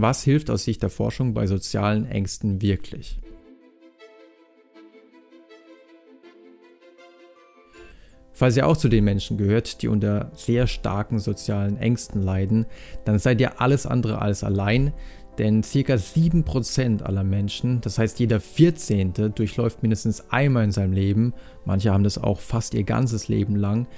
Was hilft aus Sicht der Forschung bei sozialen Ängsten wirklich? Falls ihr auch zu den Menschen gehört, die unter sehr starken sozialen Ängsten leiden, dann seid ihr alles andere als allein, denn ca. 7% aller Menschen, das heißt jeder 14. durchläuft mindestens einmal in seinem Leben, manche haben das auch fast ihr ganzes Leben lang,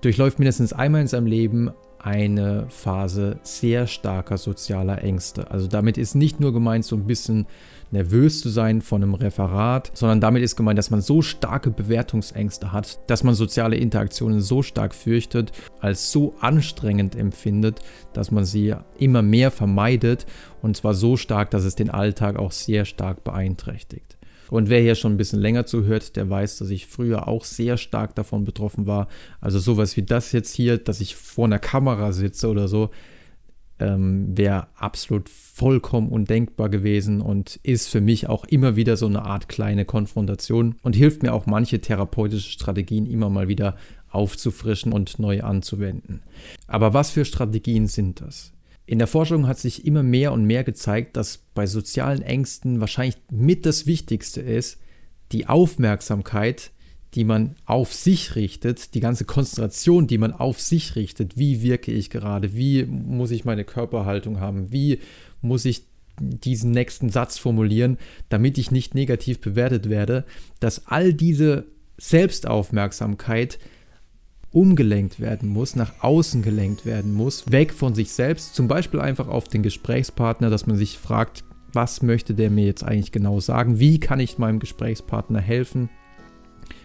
durchläuft mindestens einmal in seinem Leben eine Phase sehr starker sozialer Ängste. Also damit ist nicht nur gemeint, so ein bisschen nervös zu sein von einem Referat, sondern damit ist gemeint, dass man so starke Bewertungsängste hat, dass man soziale Interaktionen so stark fürchtet, als so anstrengend empfindet, dass man sie immer mehr vermeidet und zwar so stark, dass es den Alltag auch sehr stark beeinträchtigt. Und wer hier schon ein bisschen länger zuhört, der weiß, dass ich früher auch sehr stark davon betroffen war. Also sowas wie das jetzt hier, dass ich vor einer Kamera sitze oder so, ähm, wäre absolut vollkommen undenkbar gewesen und ist für mich auch immer wieder so eine Art kleine Konfrontation und hilft mir auch manche therapeutische Strategien immer mal wieder aufzufrischen und neu anzuwenden. Aber was für Strategien sind das? In der Forschung hat sich immer mehr und mehr gezeigt, dass bei sozialen Ängsten wahrscheinlich mit das Wichtigste ist, die Aufmerksamkeit, die man auf sich richtet, die ganze Konzentration, die man auf sich richtet. Wie wirke ich gerade? Wie muss ich meine Körperhaltung haben? Wie muss ich diesen nächsten Satz formulieren, damit ich nicht negativ bewertet werde, dass all diese Selbstaufmerksamkeit umgelenkt werden muss, nach außen gelenkt werden muss, weg von sich selbst, zum Beispiel einfach auf den Gesprächspartner, dass man sich fragt, was möchte der mir jetzt eigentlich genau sagen, wie kann ich meinem Gesprächspartner helfen,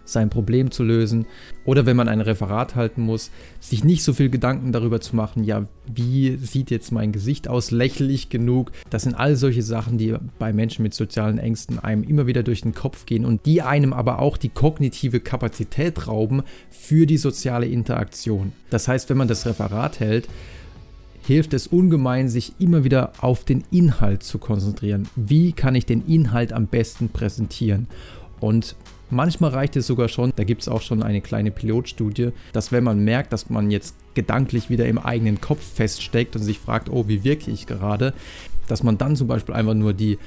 sein Problem zu lösen. Oder wenn man ein Referat halten muss, sich nicht so viel Gedanken darüber zu machen, ja, wie sieht jetzt mein Gesicht aus, lächle ich genug. Das sind all solche Sachen, die bei Menschen mit sozialen Ängsten einem immer wieder durch den Kopf gehen und die einem aber auch die kognitive Kapazität rauben für die soziale Interaktion. Das heißt, wenn man das Referat hält, hilft es ungemein, sich immer wieder auf den Inhalt zu konzentrieren. Wie kann ich den Inhalt am besten präsentieren? Und Manchmal reicht es sogar schon, da gibt es auch schon eine kleine Pilotstudie, dass wenn man merkt, dass man jetzt gedanklich wieder im eigenen Kopf feststeckt und sich fragt, oh, wie wirke ich gerade, dass man dann zum Beispiel einfach nur die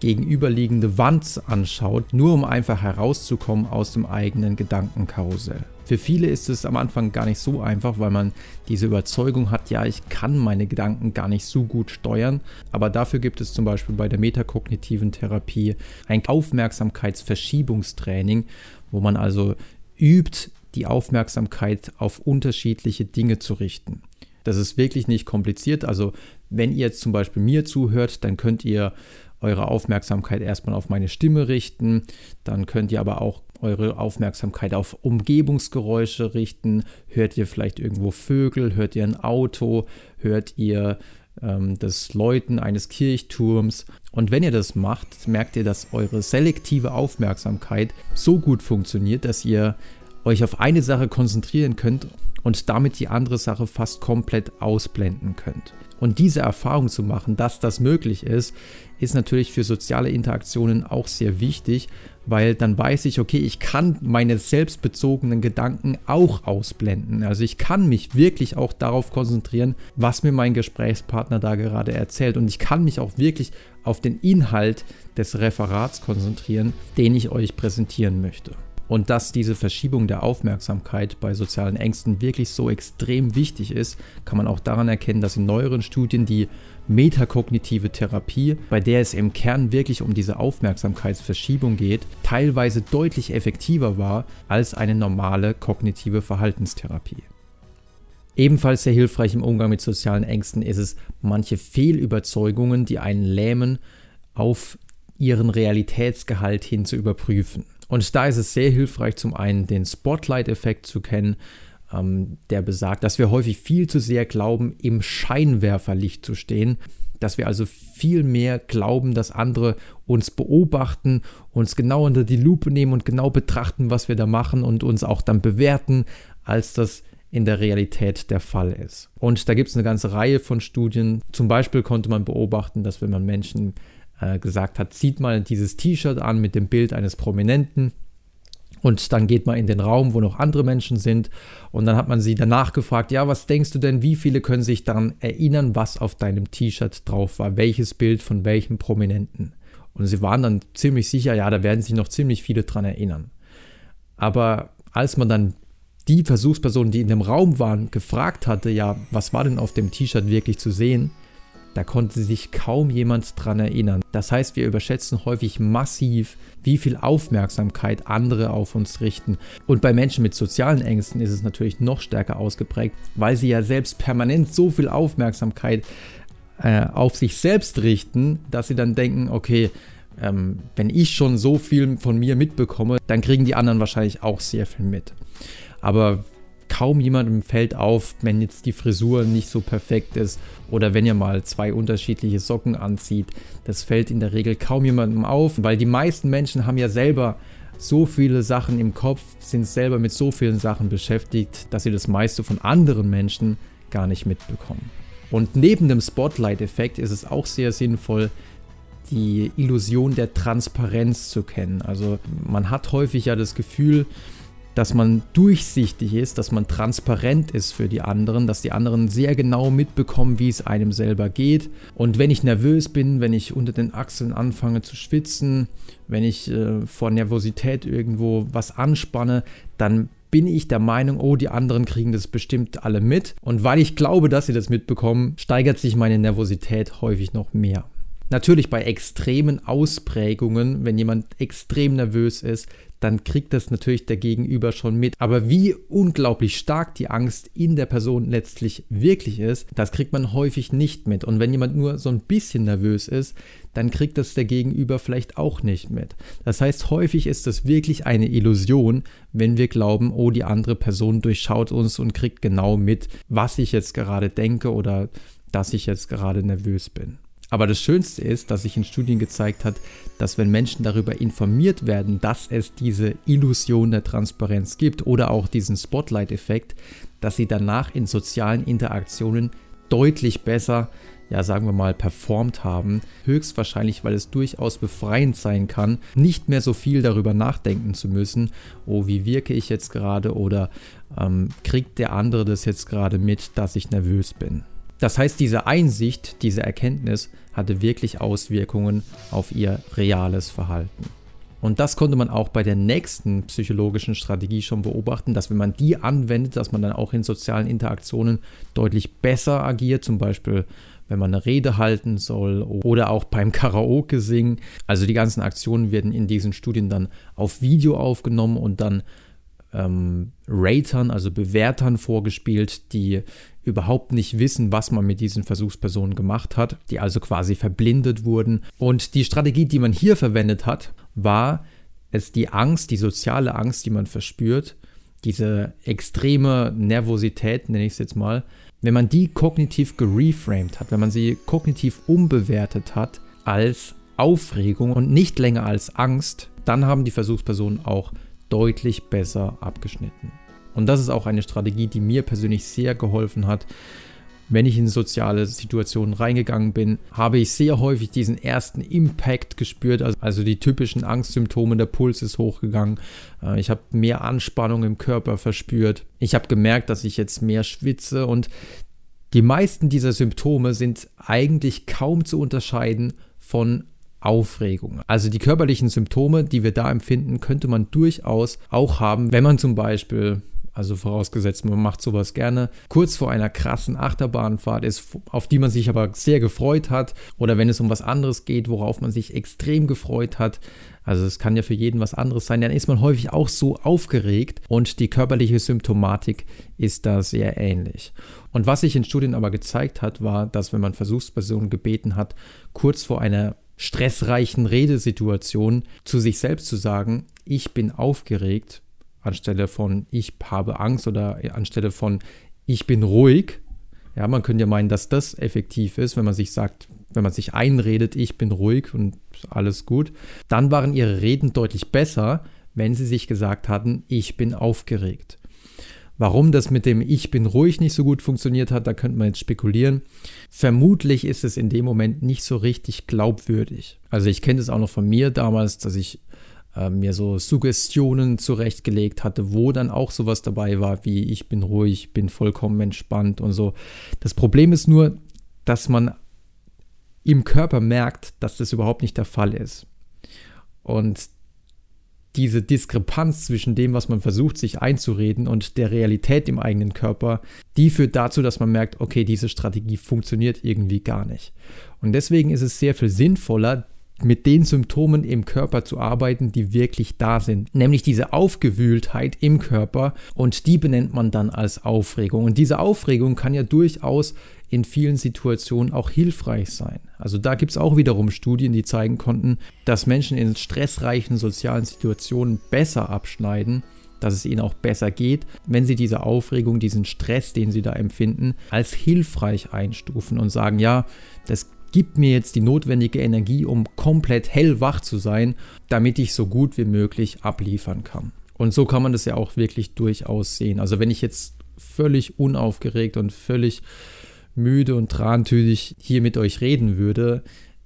gegenüberliegende Wand anschaut, nur um einfach herauszukommen aus dem eigenen Gedankenkarussell. Für viele ist es am Anfang gar nicht so einfach, weil man diese Überzeugung hat, ja, ich kann meine Gedanken gar nicht so gut steuern. Aber dafür gibt es zum Beispiel bei der metakognitiven Therapie ein Aufmerksamkeitsverschiebungstraining, wo man also übt, die Aufmerksamkeit auf unterschiedliche Dinge zu richten. Das ist wirklich nicht kompliziert. Also wenn ihr jetzt zum Beispiel mir zuhört, dann könnt ihr eure Aufmerksamkeit erstmal auf meine Stimme richten. Dann könnt ihr aber auch eure Aufmerksamkeit auf Umgebungsgeräusche richten. Hört ihr vielleicht irgendwo Vögel? Hört ihr ein Auto? Hört ihr ähm, das Läuten eines Kirchturms? Und wenn ihr das macht, merkt ihr, dass eure selektive Aufmerksamkeit so gut funktioniert, dass ihr euch auf eine Sache konzentrieren könnt und damit die andere Sache fast komplett ausblenden könnt. Und diese Erfahrung zu machen, dass das möglich ist, ist natürlich für soziale Interaktionen auch sehr wichtig, weil dann weiß ich, okay, ich kann meine selbstbezogenen Gedanken auch ausblenden. Also ich kann mich wirklich auch darauf konzentrieren, was mir mein Gesprächspartner da gerade erzählt. Und ich kann mich auch wirklich auf den Inhalt des Referats konzentrieren, den ich euch präsentieren möchte. Und dass diese Verschiebung der Aufmerksamkeit bei sozialen Ängsten wirklich so extrem wichtig ist, kann man auch daran erkennen, dass in neueren Studien die metakognitive Therapie, bei der es im Kern wirklich um diese Aufmerksamkeitsverschiebung geht, teilweise deutlich effektiver war als eine normale kognitive Verhaltenstherapie. Ebenfalls sehr hilfreich im Umgang mit sozialen Ängsten ist es, manche Fehlüberzeugungen, die einen lähmen, auf ihren Realitätsgehalt hin zu überprüfen. Und da ist es sehr hilfreich, zum einen den Spotlight-Effekt zu kennen, ähm, der besagt, dass wir häufig viel zu sehr glauben, im Scheinwerferlicht zu stehen, dass wir also viel mehr glauben, dass andere uns beobachten, uns genau unter die Lupe nehmen und genau betrachten, was wir da machen und uns auch dann bewerten, als das in der Realität der Fall ist. Und da gibt es eine ganze Reihe von Studien. Zum Beispiel konnte man beobachten, dass wenn man Menschen äh, gesagt hat, zieht mal dieses T-Shirt an mit dem Bild eines Prominenten Und dann geht man in den Raum, wo noch andere Menschen sind. Und dann hat man sie danach gefragt, ja, was denkst du denn, wie viele können sich daran erinnern, was auf deinem T-Shirt drauf war? Welches Bild von welchem Prominenten? Und sie waren dann ziemlich sicher, ja, da werden sich noch ziemlich viele dran erinnern. Aber als man dann die Versuchspersonen, die in dem Raum waren, gefragt hatte, ja, was war denn auf dem T-Shirt wirklich zu sehen, da konnte sich kaum jemand dran erinnern. Das heißt, wir überschätzen häufig massiv, wie viel Aufmerksamkeit andere auf uns richten. Und bei Menschen mit sozialen Ängsten ist es natürlich noch stärker ausgeprägt, weil sie ja selbst permanent so viel Aufmerksamkeit äh, auf sich selbst richten, dass sie dann denken, okay, ähm, wenn ich schon so viel von mir mitbekomme, dann kriegen die anderen wahrscheinlich auch sehr viel mit. Aber kaum jemandem fällt auf, wenn jetzt die Frisur nicht so perfekt ist oder wenn ihr mal zwei unterschiedliche Socken anzieht. Das fällt in der Regel kaum jemandem auf, weil die meisten Menschen haben ja selber so viele Sachen im Kopf, sind selber mit so vielen Sachen beschäftigt, dass sie das meiste von anderen Menschen gar nicht mitbekommen. Und neben dem Spotlight-Effekt ist es auch sehr sinnvoll, die Illusion der Transparenz zu kennen. Also man hat häufig ja das Gefühl, dass man durchsichtig ist, dass man transparent ist für die anderen, dass die anderen sehr genau mitbekommen, wie es einem selber geht. Und wenn ich nervös bin, wenn ich unter den Achseln anfange zu schwitzen, wenn ich äh, vor Nervosität irgendwo was anspanne, dann bin ich der Meinung, oh, die anderen kriegen das bestimmt alle mit. Und weil ich glaube, dass sie das mitbekommen, steigert sich meine Nervosität häufig noch mehr. Natürlich bei extremen Ausprägungen, wenn jemand extrem nervös ist, dann kriegt das natürlich der Gegenüber schon mit. Aber wie unglaublich stark die Angst in der Person letztlich wirklich ist, das kriegt man häufig nicht mit. Und wenn jemand nur so ein bisschen nervös ist, dann kriegt das der Gegenüber vielleicht auch nicht mit. Das heißt, häufig ist das wirklich eine Illusion, wenn wir glauben, oh, die andere Person durchschaut uns und kriegt genau mit, was ich jetzt gerade denke oder dass ich jetzt gerade nervös bin. Aber das Schönste ist, dass sich in Studien gezeigt hat, dass wenn Menschen darüber informiert werden, dass es diese Illusion der Transparenz gibt oder auch diesen Spotlight-Effekt, dass sie danach in sozialen Interaktionen deutlich besser, ja sagen wir mal, performt haben. Höchstwahrscheinlich, weil es durchaus befreiend sein kann, nicht mehr so viel darüber nachdenken zu müssen, oh, wie wirke ich jetzt gerade oder ähm, kriegt der andere das jetzt gerade mit, dass ich nervös bin. Das heißt, diese Einsicht, diese Erkenntnis hatte wirklich Auswirkungen auf ihr reales Verhalten. Und das konnte man auch bei der nächsten psychologischen Strategie schon beobachten, dass wenn man die anwendet, dass man dann auch in sozialen Interaktionen deutlich besser agiert, zum Beispiel wenn man eine Rede halten soll oder auch beim Karaoke singen. Also die ganzen Aktionen werden in diesen Studien dann auf Video aufgenommen und dann ähm, Ratern, also Bewertern vorgespielt, die überhaupt nicht wissen, was man mit diesen Versuchspersonen gemacht hat, die also quasi verblindet wurden. Und die Strategie, die man hier verwendet hat, war es die Angst, die soziale Angst, die man verspürt, diese extreme Nervosität, nenne ich es jetzt mal, wenn man die kognitiv gereframed hat, wenn man sie kognitiv umbewertet hat als Aufregung und nicht länger als Angst, dann haben die Versuchspersonen auch deutlich besser abgeschnitten. Und das ist auch eine Strategie, die mir persönlich sehr geholfen hat. Wenn ich in soziale Situationen reingegangen bin, habe ich sehr häufig diesen ersten Impact gespürt, also, also die typischen Angstsymptome, der Puls ist hochgegangen, äh, ich habe mehr Anspannung im Körper verspürt, ich habe gemerkt, dass ich jetzt mehr schwitze und die meisten dieser Symptome sind eigentlich kaum zu unterscheiden von Aufregung. Also die körperlichen Symptome, die wir da empfinden, könnte man durchaus auch haben, wenn man zum Beispiel also vorausgesetzt, man macht sowas gerne, kurz vor einer krassen Achterbahnfahrt ist, auf die man sich aber sehr gefreut hat, oder wenn es um was anderes geht, worauf man sich extrem gefreut hat. Also es kann ja für jeden was anderes sein, dann ist man häufig auch so aufgeregt und die körperliche Symptomatik ist da sehr ähnlich. Und was sich in Studien aber gezeigt hat, war, dass wenn man Versuchspersonen gebeten hat, kurz vor einer stressreichen Redesituation zu sich selbst zu sagen, ich bin aufgeregt, anstelle von ich habe Angst oder anstelle von ich bin ruhig. Ja, man könnte ja meinen, dass das effektiv ist, wenn man sich sagt, wenn man sich einredet, ich bin ruhig und alles gut. Dann waren ihre Reden deutlich besser, wenn sie sich gesagt hatten, ich bin aufgeregt. Warum das mit dem Ich bin ruhig nicht so gut funktioniert hat, da könnte man jetzt spekulieren. Vermutlich ist es in dem Moment nicht so richtig glaubwürdig. Also ich kenne es auch noch von mir damals, dass ich äh, mir so Suggestionen zurechtgelegt hatte, wo dann auch sowas dabei war wie ich bin ruhig, bin vollkommen entspannt und so. Das Problem ist nur, dass man im Körper merkt, dass das überhaupt nicht der Fall ist. Und diese Diskrepanz zwischen dem, was man versucht, sich einzureden und der Realität im eigenen Körper, die führt dazu, dass man merkt, okay, diese Strategie funktioniert irgendwie gar nicht. Und deswegen ist es sehr viel sinnvoller, mit den Symptomen im Körper zu arbeiten, die wirklich da sind. Nämlich diese Aufgewühltheit im Körper und die benennt man dann als Aufregung. Und diese Aufregung kann ja durchaus in vielen Situationen auch hilfreich sein. Also da gibt es auch wiederum Studien, die zeigen konnten, dass Menschen in stressreichen sozialen Situationen besser abschneiden, dass es ihnen auch besser geht, wenn sie diese Aufregung, diesen Stress, den sie da empfinden, als hilfreich einstufen und sagen, ja, das gibt mir jetzt die notwendige Energie, um komplett hellwach zu sein, damit ich so gut wie möglich abliefern kann. Und so kann man das ja auch wirklich durchaus sehen. Also wenn ich jetzt völlig unaufgeregt und völlig müde und trantütig hier mit euch reden würde,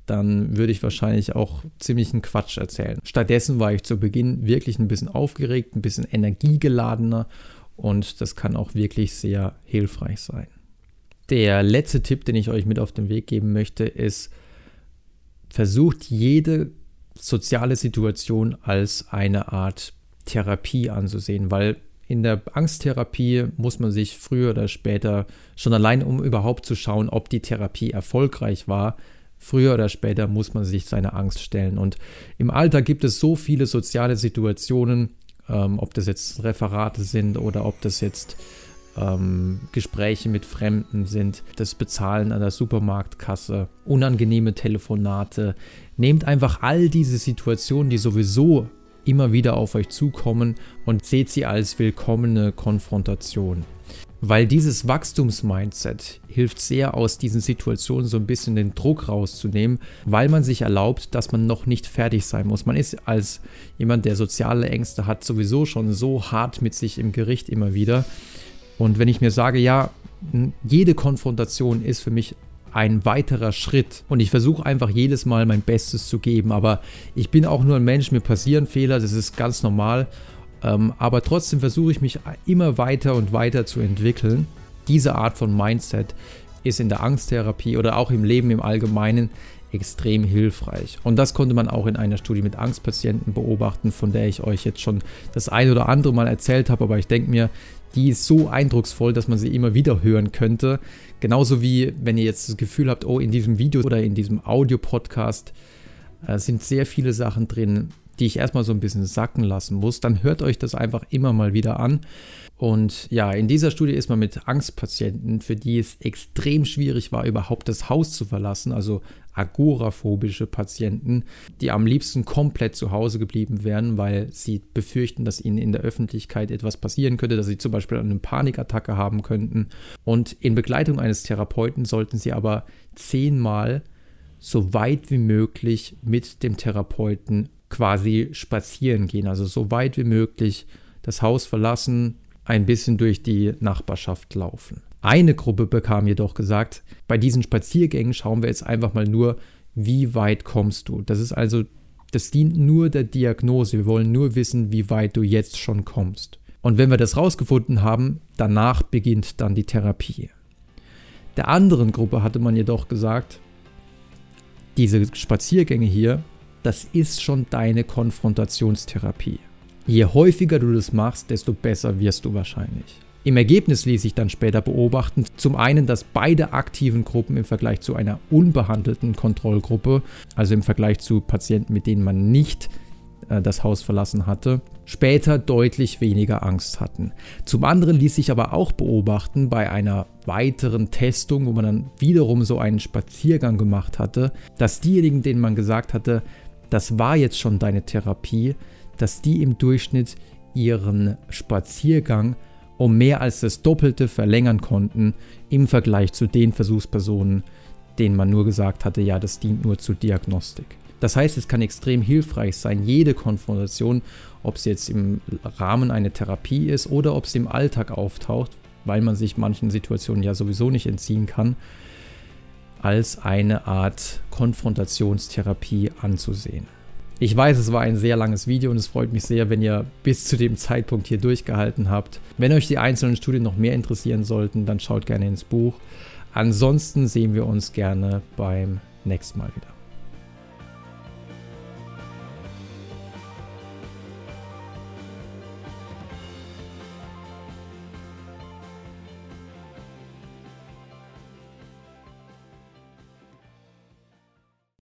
dann würde ich wahrscheinlich auch ziemlichen Quatsch erzählen. Stattdessen war ich zu Beginn wirklich ein bisschen aufgeregt, ein bisschen energiegeladener und das kann auch wirklich sehr hilfreich sein. Der letzte Tipp, den ich euch mit auf den Weg geben möchte, ist, versucht jede soziale Situation als eine Art Therapie anzusehen, weil in der Angsttherapie muss man sich früher oder später, schon allein um überhaupt zu schauen, ob die Therapie erfolgreich war, früher oder später muss man sich seine Angst stellen. Und im Alter gibt es so viele soziale Situationen, ähm, ob das jetzt Referate sind oder ob das jetzt ähm, Gespräche mit Fremden sind, das Bezahlen an der Supermarktkasse, unangenehme Telefonate. Nehmt einfach all diese Situationen, die sowieso immer wieder auf euch zukommen und seht sie als willkommene Konfrontation. Weil dieses Wachstumsmindset hilft sehr aus diesen Situationen so ein bisschen den Druck rauszunehmen, weil man sich erlaubt, dass man noch nicht fertig sein muss. Man ist als jemand, der soziale Ängste hat, sowieso schon so hart mit sich im Gericht immer wieder. Und wenn ich mir sage, ja, jede Konfrontation ist für mich ein weiterer Schritt. Und ich versuche einfach jedes Mal mein Bestes zu geben. Aber ich bin auch nur ein Mensch, mir passieren Fehler, das ist ganz normal. Ähm, aber trotzdem versuche ich mich immer weiter und weiter zu entwickeln. Diese Art von Mindset ist in der Angsttherapie oder auch im Leben im Allgemeinen extrem hilfreich. Und das konnte man auch in einer Studie mit Angstpatienten beobachten, von der ich euch jetzt schon das ein oder andere Mal erzählt habe. Aber ich denke mir, die ist so eindrucksvoll, dass man sie immer wieder hören könnte. Genauso wie wenn ihr jetzt das Gefühl habt, oh, in diesem Video oder in diesem Audio-Podcast äh, sind sehr viele Sachen drin, die ich erstmal so ein bisschen sacken lassen muss, dann hört euch das einfach immer mal wieder an. Und ja, in dieser Studie ist man mit Angstpatienten, für die es extrem schwierig war, überhaupt das Haus zu verlassen, also agoraphobische Patienten, die am liebsten komplett zu Hause geblieben wären, weil sie befürchten, dass ihnen in der Öffentlichkeit etwas passieren könnte, dass sie zum Beispiel eine Panikattacke haben könnten. Und in Begleitung eines Therapeuten sollten sie aber zehnmal so weit wie möglich mit dem Therapeuten quasi spazieren gehen, also so weit wie möglich das Haus verlassen, ein bisschen durch die Nachbarschaft laufen. Eine Gruppe bekam jedoch gesagt, bei diesen Spaziergängen schauen wir jetzt einfach mal nur, wie weit kommst du. Das ist also, das dient nur der Diagnose. Wir wollen nur wissen, wie weit du jetzt schon kommst. Und wenn wir das rausgefunden haben, danach beginnt dann die Therapie. Der anderen Gruppe hatte man jedoch gesagt, diese Spaziergänge hier, das ist schon deine Konfrontationstherapie. Je häufiger du das machst, desto besser wirst du wahrscheinlich. Im Ergebnis ließ sich dann später beobachten, zum einen, dass beide aktiven Gruppen im Vergleich zu einer unbehandelten Kontrollgruppe, also im Vergleich zu Patienten, mit denen man nicht äh, das Haus verlassen hatte, später deutlich weniger Angst hatten. Zum anderen ließ sich aber auch beobachten bei einer weiteren Testung, wo man dann wiederum so einen Spaziergang gemacht hatte, dass diejenigen, denen man gesagt hatte, das war jetzt schon deine Therapie, dass die im Durchschnitt ihren Spaziergang um mehr als das Doppelte verlängern konnten im Vergleich zu den Versuchspersonen, denen man nur gesagt hatte, ja, das dient nur zur Diagnostik. Das heißt, es kann extrem hilfreich sein, jede Konfrontation, ob es jetzt im Rahmen einer Therapie ist oder ob es im Alltag auftaucht, weil man sich manchen Situationen ja sowieso nicht entziehen kann, als eine Art Konfrontationstherapie anzusehen. Ich weiß, es war ein sehr langes Video und es freut mich sehr, wenn ihr bis zu dem Zeitpunkt hier durchgehalten habt. Wenn euch die einzelnen Studien noch mehr interessieren sollten, dann schaut gerne ins Buch. Ansonsten sehen wir uns gerne beim nächsten Mal wieder.